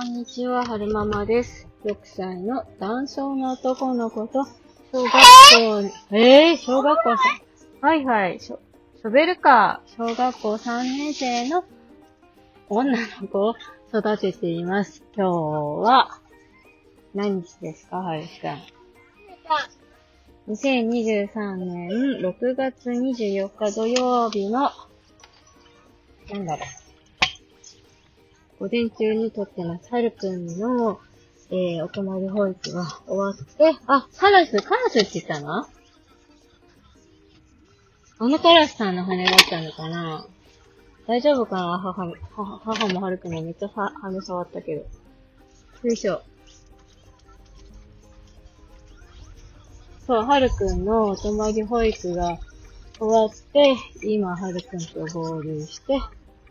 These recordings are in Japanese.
こんにちは、はるままです。6歳の男性の男の子と、小学校、えー、小学校さ、はいはい、ショショベルカー、小学校3年生の女の子を育てています。今日は、何日ですか、はるさん？2023年6月24日土曜日の、なんだろう。午前中にとってます。はるくんの、えー、お泊まり保育が終わって、あ、カラス、カラスって言ったの？あのカラスさんの羽だったのかな？大丈夫かな？母、母、母もはるくんもめっちゃ羽触ったけど。よいしょ。そう、はるくんのお泊まり保育が終わって、今、はるくんと合流して、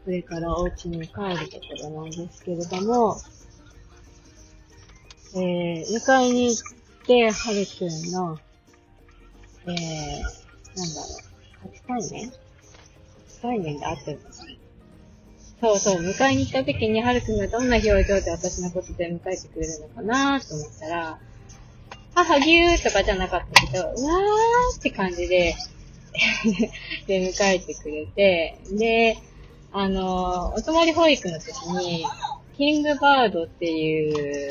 これからお家に帰るところなんですけれども、えー、迎えに行って、はるくんの、えー、なんだろう、初対面？初対面で会ってるのかな？そうそう、迎えに行った時に、はるくんがどんな表情で私のことで迎えてくれるのかなと思ったら、母ぎゅーとかじゃなかったけど、うわーって感じで、で、迎えてくれて、で、あの、お泊まり保育の時に、キングバードっていう、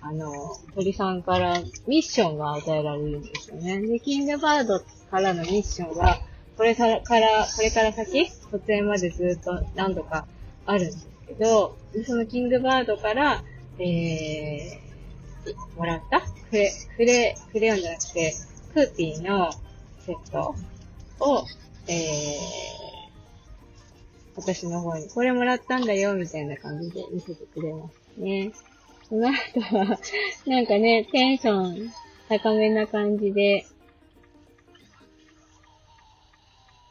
あの、鳥さんからミッションが与えられるんですよね。で、キングバードからのミッションが、これから、これから先、卒園までずっと何度かあるんですけど、そのキングバードから、えー、もらったクレ、クレ、クレヨンじゃなくて、クーピーのセットを、えー、私の方に、これもらったんだよ、みたいな感じで見せてくれますね。その後は、なんかね、テンション高めな感じで、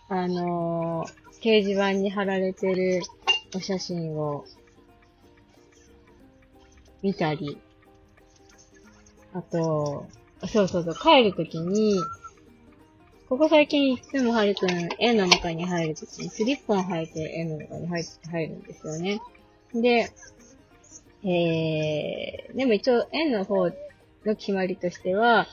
あのー、掲示板に貼られてるお写真を見たり、あと、そうそうそう、帰るときに、ここ最近いつもはるくん、円の中に入るときにスリッポン履いて円の中に入入るんですよね。で、えー、でも一応円の方の決まりとしては、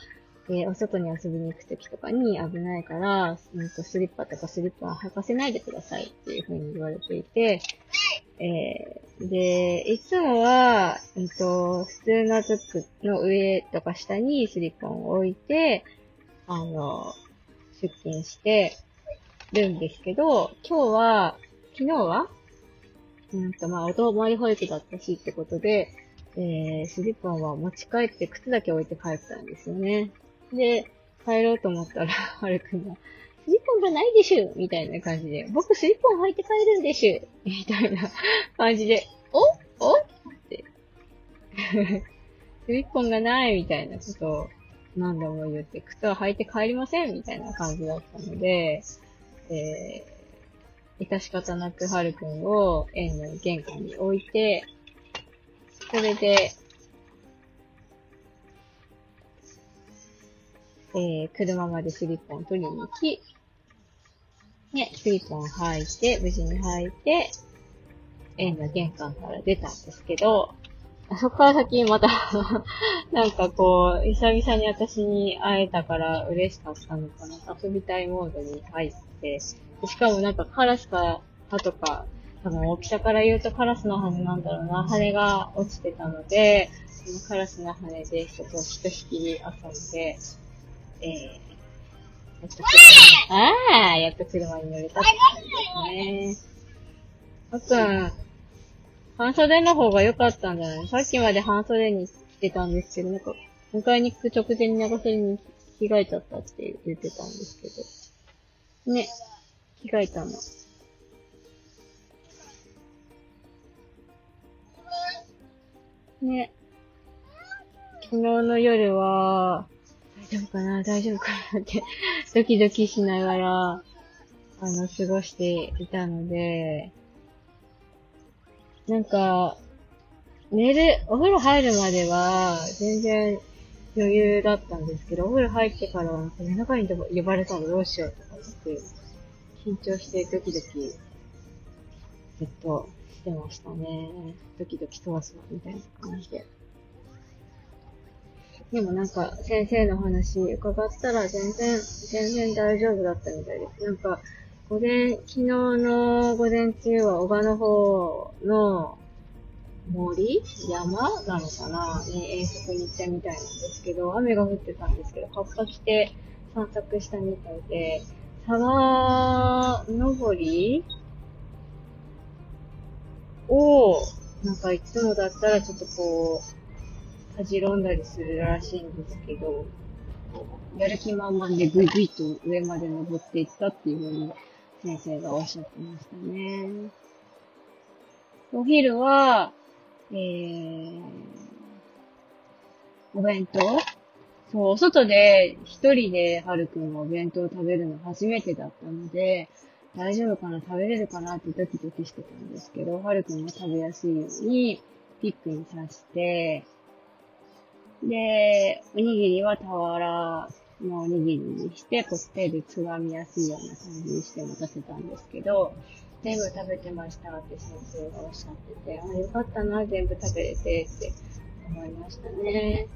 えー、お外に遊びに行くときとかに危ないから、うんと、スリッパとかスリッパは履かせないでくださいっていう風に言われていて、えー、で、いつもは、うんと、普通のズックの上とか下にスリッパを置いて、あの、出勤してるんですけど、今日は、昨日はうんと、まあ、お泊まり保育だったしってことで、えー、スリッパは持ち帰って靴だけ置いて帰ったんですよね。で、帰ろうと思ったら、はるくんが、スリッポンがないでしゅみたいな感じで、僕スリッポン履いて帰るんでしゅみたいな感じで、お？お？って。スリッポンがないみたいなことを何度も言って、靴は履いて帰りませんみたいな感じだったので、えー、致し方なくはるくんを園の玄関に置いて、それで、えー、車までスリッポン取りに行き、ね、スリッポン履いて、無事に履いて、園の玄関から出たんですけど、そこから先またなんかこう、久々に私に会えたから嬉しかったのかな。遊びたいモードに入って、しかもなんかカラスか歯とか、多分大きさから言うとカラスの羽なんだろうな、羽が落ちてたので、そのカラスの羽で人とひとしき遊んで、えー、やっと車に、あーやっと車に乗れたって感じですね。あくん、半袖の方が良かったんじゃない？さっきまで半袖に着てたんですけど、なんか、迎えに行く直前に長袖に着替えちゃったって言ってたんですけど。ね、着替えたの。ね。昨日の夜は、大丈夫かな？大丈夫かなって、ドキドキしながら、あの、過ごしていたので、なんか、寝る、お風呂入るまでは、全然余裕だったんですけど、お風呂入ってから、なんか夜中に呼ばれたらどうしようとかって、緊張してドキドキずっとしてましたね。ドキドキ通すわ、みたいな感じで。でもなんか、先生の話伺ったら全然、全然大丈夫だったみたいです。なんか、午前、昨日の午前中は小川の方の森山なのかな？に遠足に行ったみたいなんですけど、雨が降ってたんですけど、カッパ着て散策したみたいで、沢登りを、なんかいつもだったらちょっとこう、たじろんだりするらしいんですけど、やる気満々でぐいぐいと上まで登っていったっていうふうに先生がおっしゃってましたね。お昼は、えー、お弁当。そう、外で一人ではるくんがお弁当を食べるの初めてだったので、大丈夫かな？食べれるかな？ってドキドキしてたんですけど、はるくんが食べやすいようにピックに刺して、で、おにぎりは俵のおにぎりにして、こう手でつまみやすいような感じにして持たせたんですけど、全部食べてましたって先生がおっしゃってて、あ、よかったな、全部食べれてって思いましたね。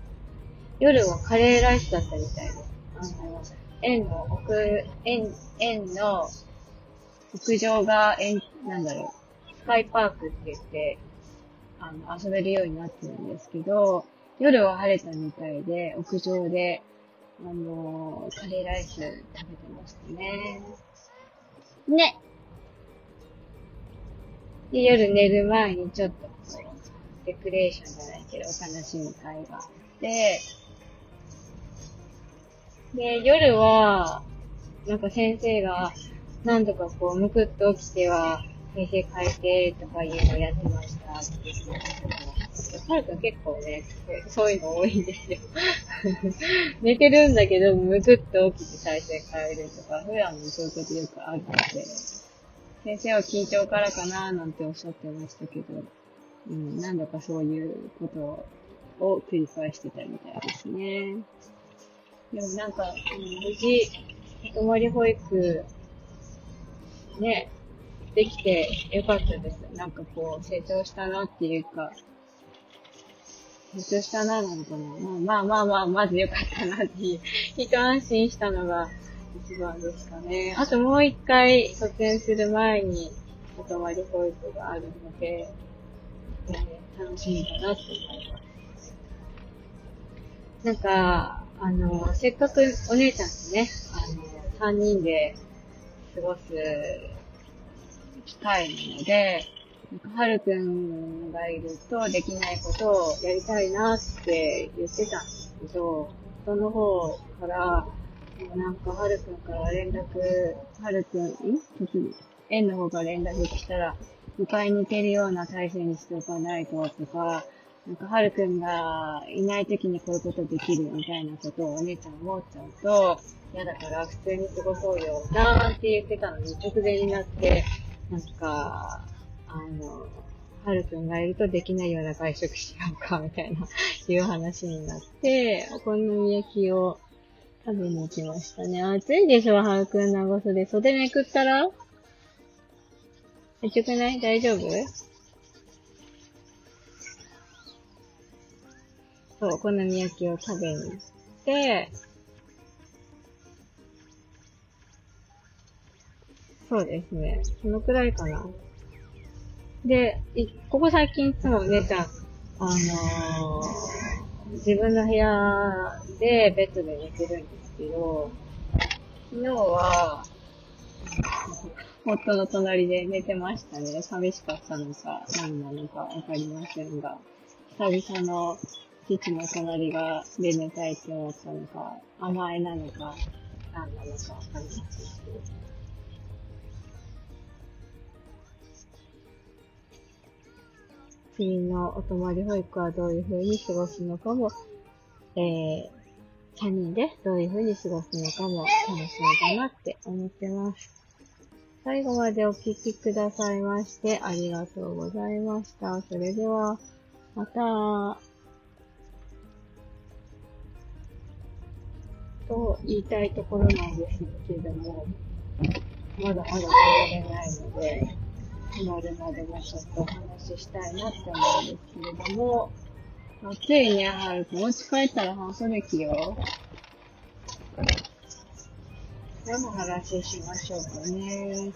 夜はカレーライスだったみたいです。あの、園の奥、園、園の屋上が、園、なんだろう、スカイパークって言って、あの、遊べるようになってるんですけど、夜は晴れたみたいで、屋上で、あのカレーライス食べてましたね。ね。で、夜寝る前にちょっとこう、デクレーションじゃないけど、お楽しみ会があって、で、夜は、なんか先生が、何度かこう、むくっと起きては、先生変えてとかいうのをやってました、はるくん結構ね、そういうの多いんですよ。寝てるんだけど、むくっと起きて再生変えるとか、普段もそういうことよくあるので、先生は緊張からかななんておっしゃってましたけど、うん、何度かそういうことを繰り返してたみたいですね。でもなんか、無事、泊まり保育、ね、できてよかったです。なんかこう、成長したなっていうか、成長したな、なのかな。まあまあまあ、まずよかったなっていう、一安心したのが一番ですかね。あともう一回卒園する前に、お泊まり保育があるので、楽しみだなって思います。なんか、あの、せっかくお姉ちゃんとね、あの、三人で過ごす機会なので、はるくんがいるとできないことをやりたいなって言ってたんですけど、その方から、なんかはるくんから連絡、はるくん、ん園の方から連絡来たら、迎えに行けるような体制にしておかないととか、なんか、はるくんがいない時にこういうことできるみたいなことをお姉ちゃん思っちゃうと、嫌だから普通に過ごそうよ、なーって言ってたのに直前になって、なんか、あの、はるくんがいるとできないような外食しようか、みたいな、いう話になって、お好み焼きを食べに行きましたね。暑いでしょ、はるくん長袖。袖めくったら？暑くない大丈夫？そう、お好み焼きを食べに行って、そうですね。そのくらいかな。で、ここ最近いつも姉ちゃん、あのー、自分の部屋でベッドで寝てるんですけど、昨日は、夫の隣で寝てましたね。寂しかったのか、何なのかわかりませんが、久々の父の隣がで寝たいって思ったのか、甘えなのか、何なのかわかりません次のお泊まり保育はどういう風に過ごすのかも、えー、3人でどういう風に過ごすのかも楽しみだなって思ってます。最後までお聴きくださいましてありがとうございました。それでは、また。と言いたいところなんですけれども、まだまだ帰れないので、なるまでもちょっとお話ししたいなって思うんですけれども、暑いね、はるくん。お家帰ったら半袖着よう。何の話しましょうかね。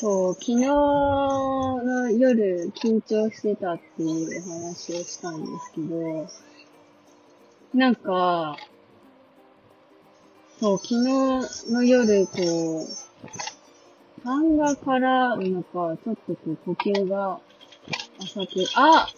そう、昨日の夜緊張してたっていう話をしたんですけど、なんか、そう、昨日の夜、こう、漫画からなんか、ちょっとこう、呼吸が浅く、あ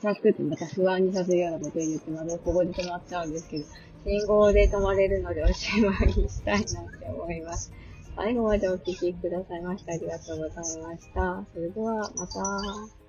浅くってまた不安にさせるようなこと言ってまだここで止まっちゃうんですけど、信号で止まれるのでおしまいにしたいなって思います。最後までお聴きくださいましてありがとうございました。それでは、また。